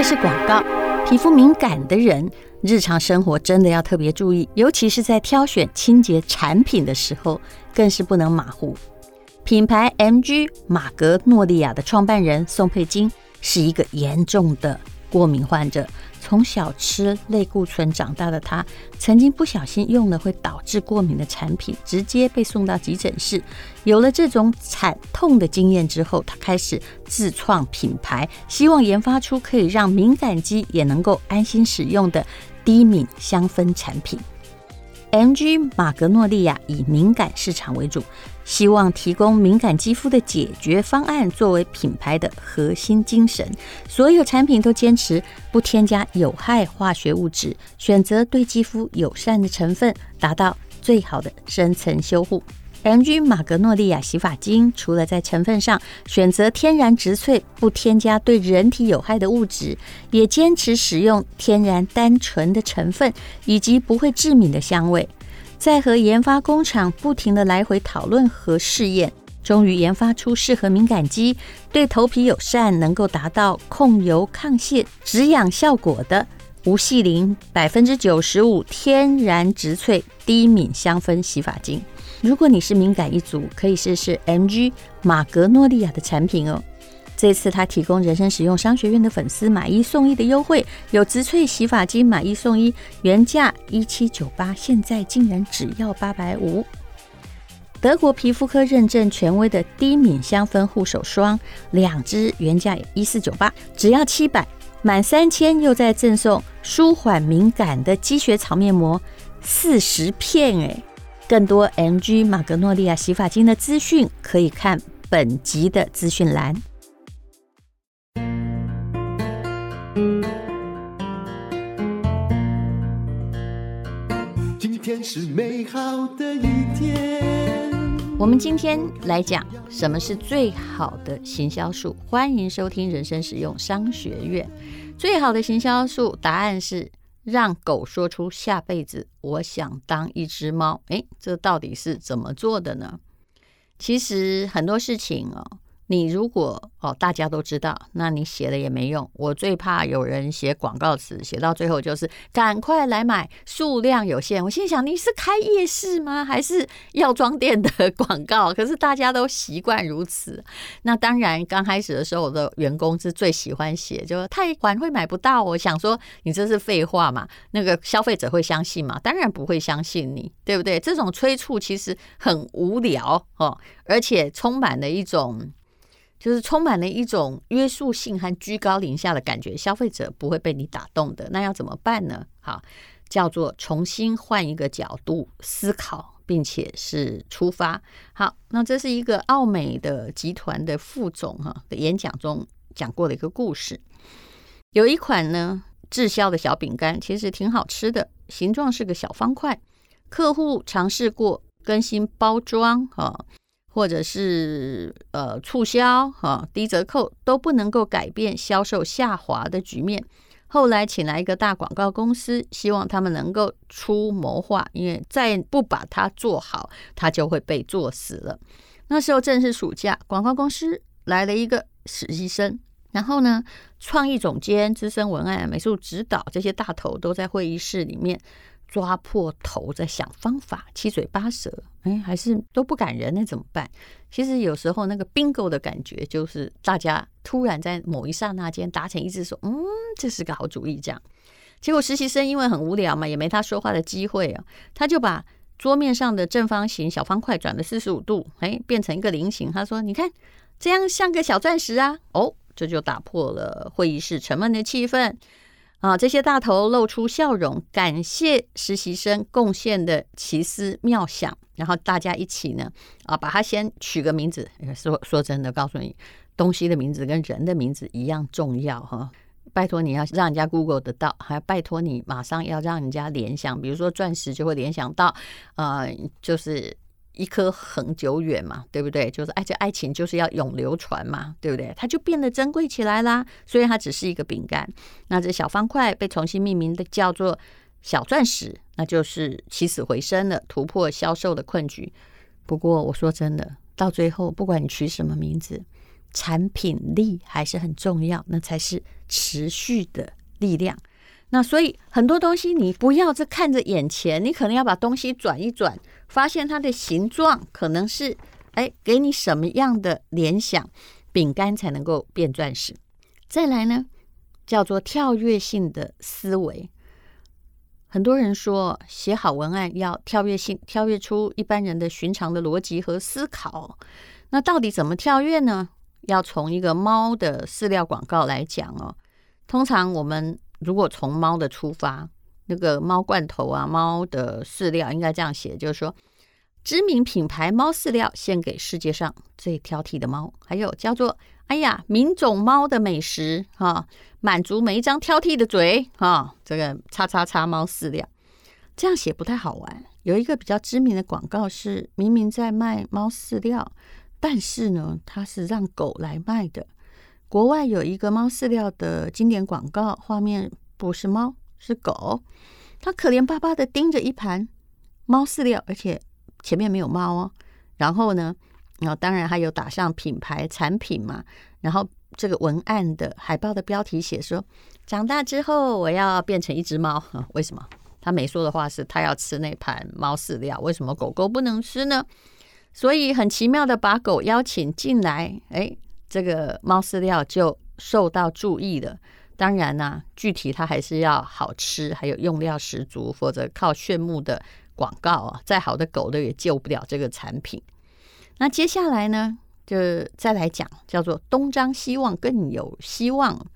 这是广告。皮肤敏感的人，日常生活真的要特别注意，尤其是在挑选清洁产品的时候，更是不能马虎。品牌 MG 马格诺利亚的创办人宋佩金是一个严重的过敏患者。从小吃类固醇长大的他，曾经不小心用了会导致过敏的产品，直接被送到急诊室。有了这种惨痛的经验之后，他开始自创品牌，希望研发出可以让敏感肌也能够安心使用的低敏香氛产品。MG 玛格诺利亚以敏感市场为主。希望提供敏感肌肤的解决方案作为品牌的核心精神，所有产品都坚持不添加有害化学物质，选择对肌肤友善的成分，达到最好的深层修护。MG 玛格诺利亚洗发精除了在成分上选择天然植萃，不添加对人体有害的物质，也坚持使用天然单纯的成分以及不会致敏的香味。在和研发工厂不停地来回讨论和试验，终于研发出适合敏感肌、对头皮友善、能够达到控油、抗屑、止痒效果的无矽灵百分之九十五天然植萃低敏香氛洗发精。如果你是敏感一族，可以试试 MG 马格诺利亚的产品哦。这次他提供人生使用商学院的粉丝买一送一的优惠，有植萃洗发精买一送一，原价一七九八，现在竟然只要八百五。德国皮肤科认证权威的低敏香氛护手霜，两支原价一四九八，只要七百，满三千又再赠送舒缓敏感的积雪草面膜四十片。哎，更多 MG 玛格诺利亚洗发精的资讯，可以看本集的资讯栏。是美好的一天。我们今天来讲什么是最好的行销术。欢迎收听人生实用商学院。最好的行销术，答案是让狗说出下辈子我想当一只猫。诶，这到底是怎么做的呢？其实很多事情哦。你如果哦，大家都知道，那你写了也没用。我最怕有人写广告词，写到最后就是赶快来买，数量有限。我心想，你是开夜市吗？还是药妆店的广告？可是大家都习惯如此。那当然，刚开始的时候，我的员工是最喜欢写，就太晚会买不到。我想说，你这是废话嘛？那个消费者会相信吗？当然不会相信你，对不对？这种催促其实很无聊哦，而且充满了一种。就是充满了一种约束性和居高临下的感觉，消费者不会被你打动的。那要怎么办呢？好，叫做重新换一个角度思考，并且是出发。好，那这是一个奥美的集团的副总哈的演讲中讲过的一个故事。有一款呢滞销的小饼干，其实挺好吃的，形状是个小方块。客户尝试过更新包装哈。或者是呃促销哈低折扣都不能够改变销售下滑的局面。后来请来一个大广告公司，希望他们能够出谋划，因为再不把它做好，它就会被做死了。那时候正是暑假，广告公司来了一个实习生，然后呢，创意总监、资深文案、美术指导这些大头都在会议室里面。抓破头在想方法，七嘴八舌，哎，还是都不感人，那怎么办？其实有时候那个 bingo 的感觉，就是大家突然在某一刹那间达成一致，说，嗯，这是个好主意。这样，结果实习生因为很无聊嘛，也没他说话的机会啊，他就把桌面上的正方形小方块转了四十五度，哎，变成一个菱形。他说：“你看，这样像个小钻石啊！”哦，这就打破了会议室沉闷的气氛。啊！这些大头露出笑容，感谢实习生贡献的奇思妙想，然后大家一起呢，啊，把它先取个名字。说说真的，告诉你，东西的名字跟人的名字一样重要哈！拜托你要让人家 Google 得到，还拜托你马上要让人家联想，比如说钻石就会联想到，呃，就是。一颗恒久远嘛，对不对？就是爱这爱情就是要永流传嘛，对不对？它就变得珍贵起来啦。虽然它只是一个饼干，那这小方块被重新命名的叫做小钻石，那就是起死回生了，突破销售的困局。不过我说真的，到最后不管你取什么名字，产品力还是很重要，那才是持续的力量。那所以很多东西你不要只看着眼前，你可能要把东西转一转，发现它的形状可能是哎，给你什么样的联想，饼干才能够变钻石。再来呢，叫做跳跃性的思维。很多人说写好文案要跳跃性，跳跃出一般人的寻常的逻辑和思考。那到底怎么跳跃呢？要从一个猫的饲料广告来讲哦。通常我们如果从猫的出发，那个猫罐头啊，猫的饲料应该这样写，就是说，知名品牌猫饲料献给世界上最挑剔的猫，还有叫做“哎呀，名种猫的美食”哈，满足每一张挑剔的嘴哈。这个叉叉叉猫饲料这样写不太好玩。有一个比较知名的广告是，明明在卖猫饲料，但是呢，它是让狗来卖的。国外有一个猫饲料的经典广告，画面不是猫，是狗，它可怜巴巴的盯着一盘猫饲料，而且前面没有猫哦。然后呢，然后当然还有打上品牌产品嘛。然后这个文案的海报的标题写说：“长大之后我要变成一只猫。”为什么？他没说的话是他要吃那盘猫饲料，为什么狗狗不能吃呢？所以很奇妙的把狗邀请进来，哎。这个猫饲料就受到注意了。当然呢、具体它还是要好吃，还有用料十足，否则靠炫目的广告啊，再好的狗都也救不了这个产品。那接下来呢，就再来讲，叫做东张西望更有希望。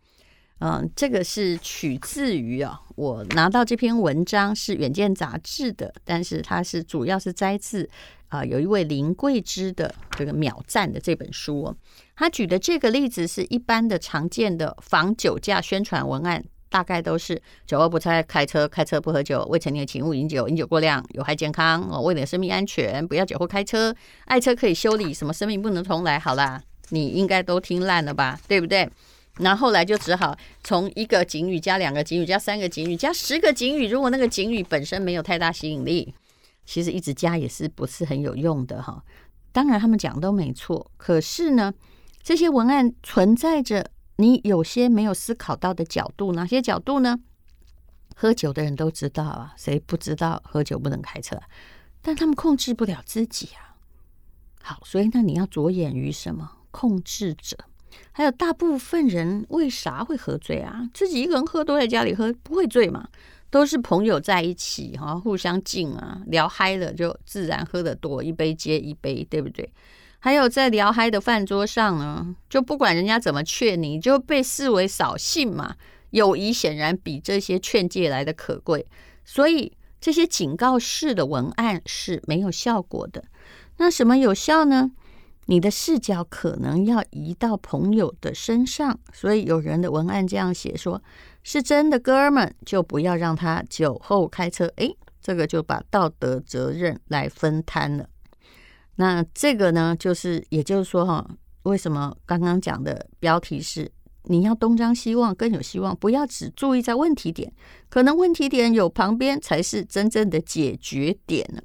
嗯，这个是取自于啊，我拿到这篇文章是《远见》杂志的，但是它是主要是摘自啊，有一位林桂枝的这个秒赞的这本书。他举的这个例子是一般的常见的防酒驾宣传文案，大概都是酒后不再开车，开车不喝酒，未成年请勿饮酒，饮酒过量有害健康哦，为了生命安全，不要酒后开车，爱车可以修理，什么生命不能重来。好啦，你应该都听烂了吧，对不对？那后来就只好从一个警语加两个警语加三个警语加十个警语。如果那个警语本身没有太大吸引力，其实一直加也是不是很有用的哈。当然他们讲都没错，可是呢，这些文案存在着你有些没有思考到的角度。哪些角度呢？喝酒的人都知道啊，谁不知道喝酒不能开车？但他们控制不了自己啊。好，所以那你要着眼于什么？控制者。还有大部分人为啥会喝醉啊？自己一个人喝都在家里喝不会醉嘛？都是朋友在一起哈，互相敬啊，聊嗨了就自然喝得多，一杯接一杯，对不对？还有在聊嗨的饭桌上呢，就不管人家怎么劝你，就被视为扫兴嘛。友谊显然比这些劝诫来的可贵，所以这些警告式的文案是没有效果的。那什么有效呢？你的视角可能要移到朋友的身上，所以有人的文案这样写说：“是真的哥们，就不要让他酒后开车。”诶，这个就把道德责任来分摊了。那这个呢，就是也就是说哈，为什么刚刚讲的标题是你要东张西望更有希望，不要只注意在问题点，可能问题点有旁边才是真正的解决点呢。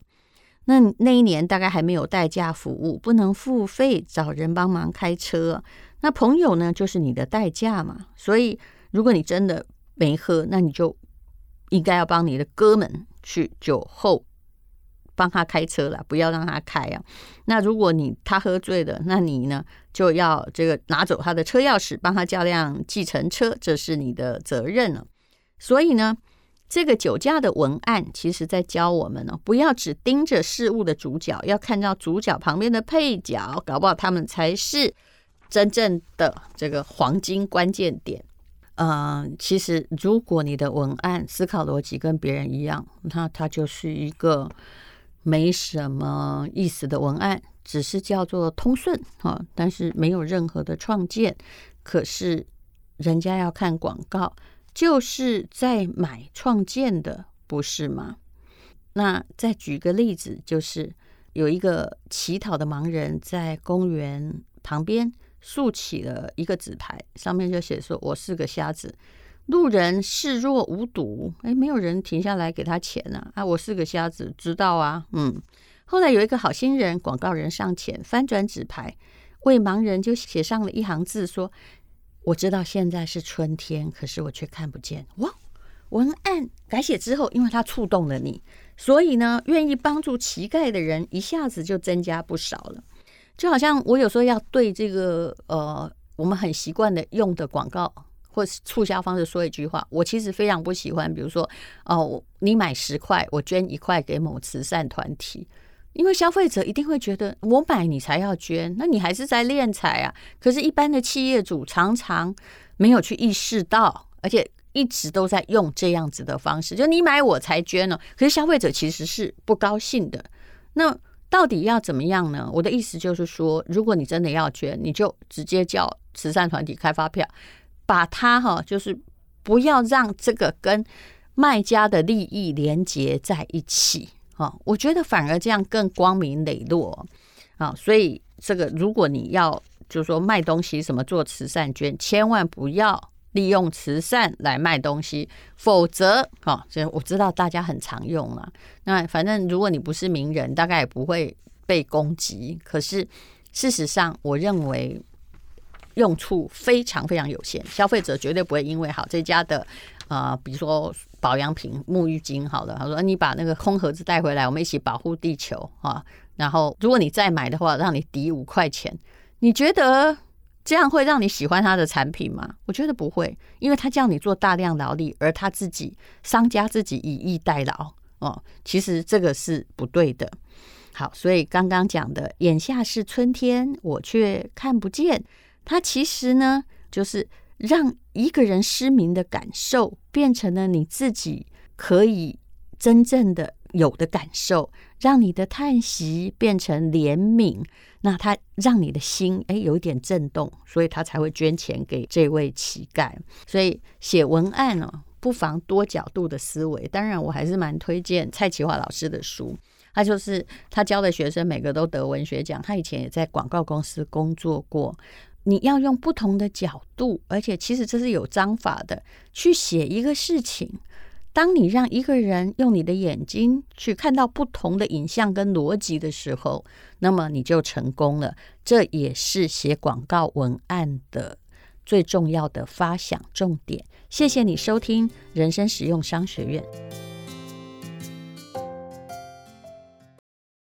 那那一年大概还没有代驾服务，不能付费找人帮忙开车。那朋友呢，就是你的代驾嘛。所以如果你真的没喝，那你就应该要帮你的哥们去酒后帮他开车了，不要让他开啊。那如果你他喝醉了，那你呢就要这个拿走他的车钥匙，帮他叫辆计程车，这是你的责任了。所以呢。这个酒驾的文案，其实在教我们哦，不要只盯着事物的主角，要看到主角旁边的配角，搞不好他们才是真正的这个黄金关键点。嗯、其实如果你的文案思考逻辑跟别人一样，那它就是一个没什么意思的文案，只是叫做通顺哈，但是没有任何的创建。可是人家要看广告。就是在买创建的，不是吗？那再举个例子，就是有一个乞讨的盲人在公园旁边竖起了一个纸牌，上面就写说：“我是个瞎子，路人视若无睹。”哎，没有人停下来给他钱啊！啊，我是个瞎子，知道啊。嗯，后来有一个好心人，广告人上前翻转纸牌。为盲人就写上了一行字说：“我知道现在是春天，可是我却看不见。”哇！文案改写之后，因为它触动了你，所以呢，愿意帮助乞丐的人一下子就增加不少了。就好像我有时候要对这个呃，我们很习惯的用的广告或是促销方式说一句话，我其实非常不喜欢。比如说，哦、你买十块，我捐一块给某慈善团体，因为消费者一定会觉得我买你才要捐，那你还是在敛财啊。可是，一般的企业主常常没有去意识到，而且。一直都在用这样子的方式，就你买我才捐呢。可是消费者其实是不高兴的。那到底要怎么样呢？我的意思就是说，如果你真的要捐，你就直接叫慈善团体开发票，把它哈，就是不要让这个跟卖家的利益连接在一起啊。我觉得反而这样更光明磊落啊。所以这个如果你要就是说卖东西什么做慈善捐，千万不要。利用慈善来卖东西，否则，哈，这我知道大家很常用了。那反正如果你不是名人，大概也不会被攻击。可是事实上，我认为用处非常非常有限。消费者绝对不会因为好这家的啊、呃，比如说保养品、沐浴巾，好了，他说你把那个空盒子带回来，我们一起保护地球啊。然后如果你再买的话，让你抵五块钱，你觉得？这样会让你喜欢他的产品吗？我觉得不会，因为他叫你做大量劳力，而他自己商家自己以逸待劳哦。其实这个是不对的。好，所以刚刚讲的，眼下是春天，我却看不见。它其实呢，就是让一个人失明的感受变成了你自己可以真正的有的感受，让你的叹息变成怜悯。那他让你的心诶有一点震动，所以他才会捐钱给这位乞丐。所以写文案、哦，不妨多角度的思维。当然，我还是蛮推荐蔡其华老师的书。他就是他教的学生每个都得文学奖。他以前也在广告公司工作过。你要用不同的角度，而且其实这是有章法的，去写一个事情。当你让一个人用你的眼睛去看到不同的影像跟逻辑的时候，那么你就成功了。这也是写广告文案的最重要的发想重点。谢谢你收听人生实用商学院。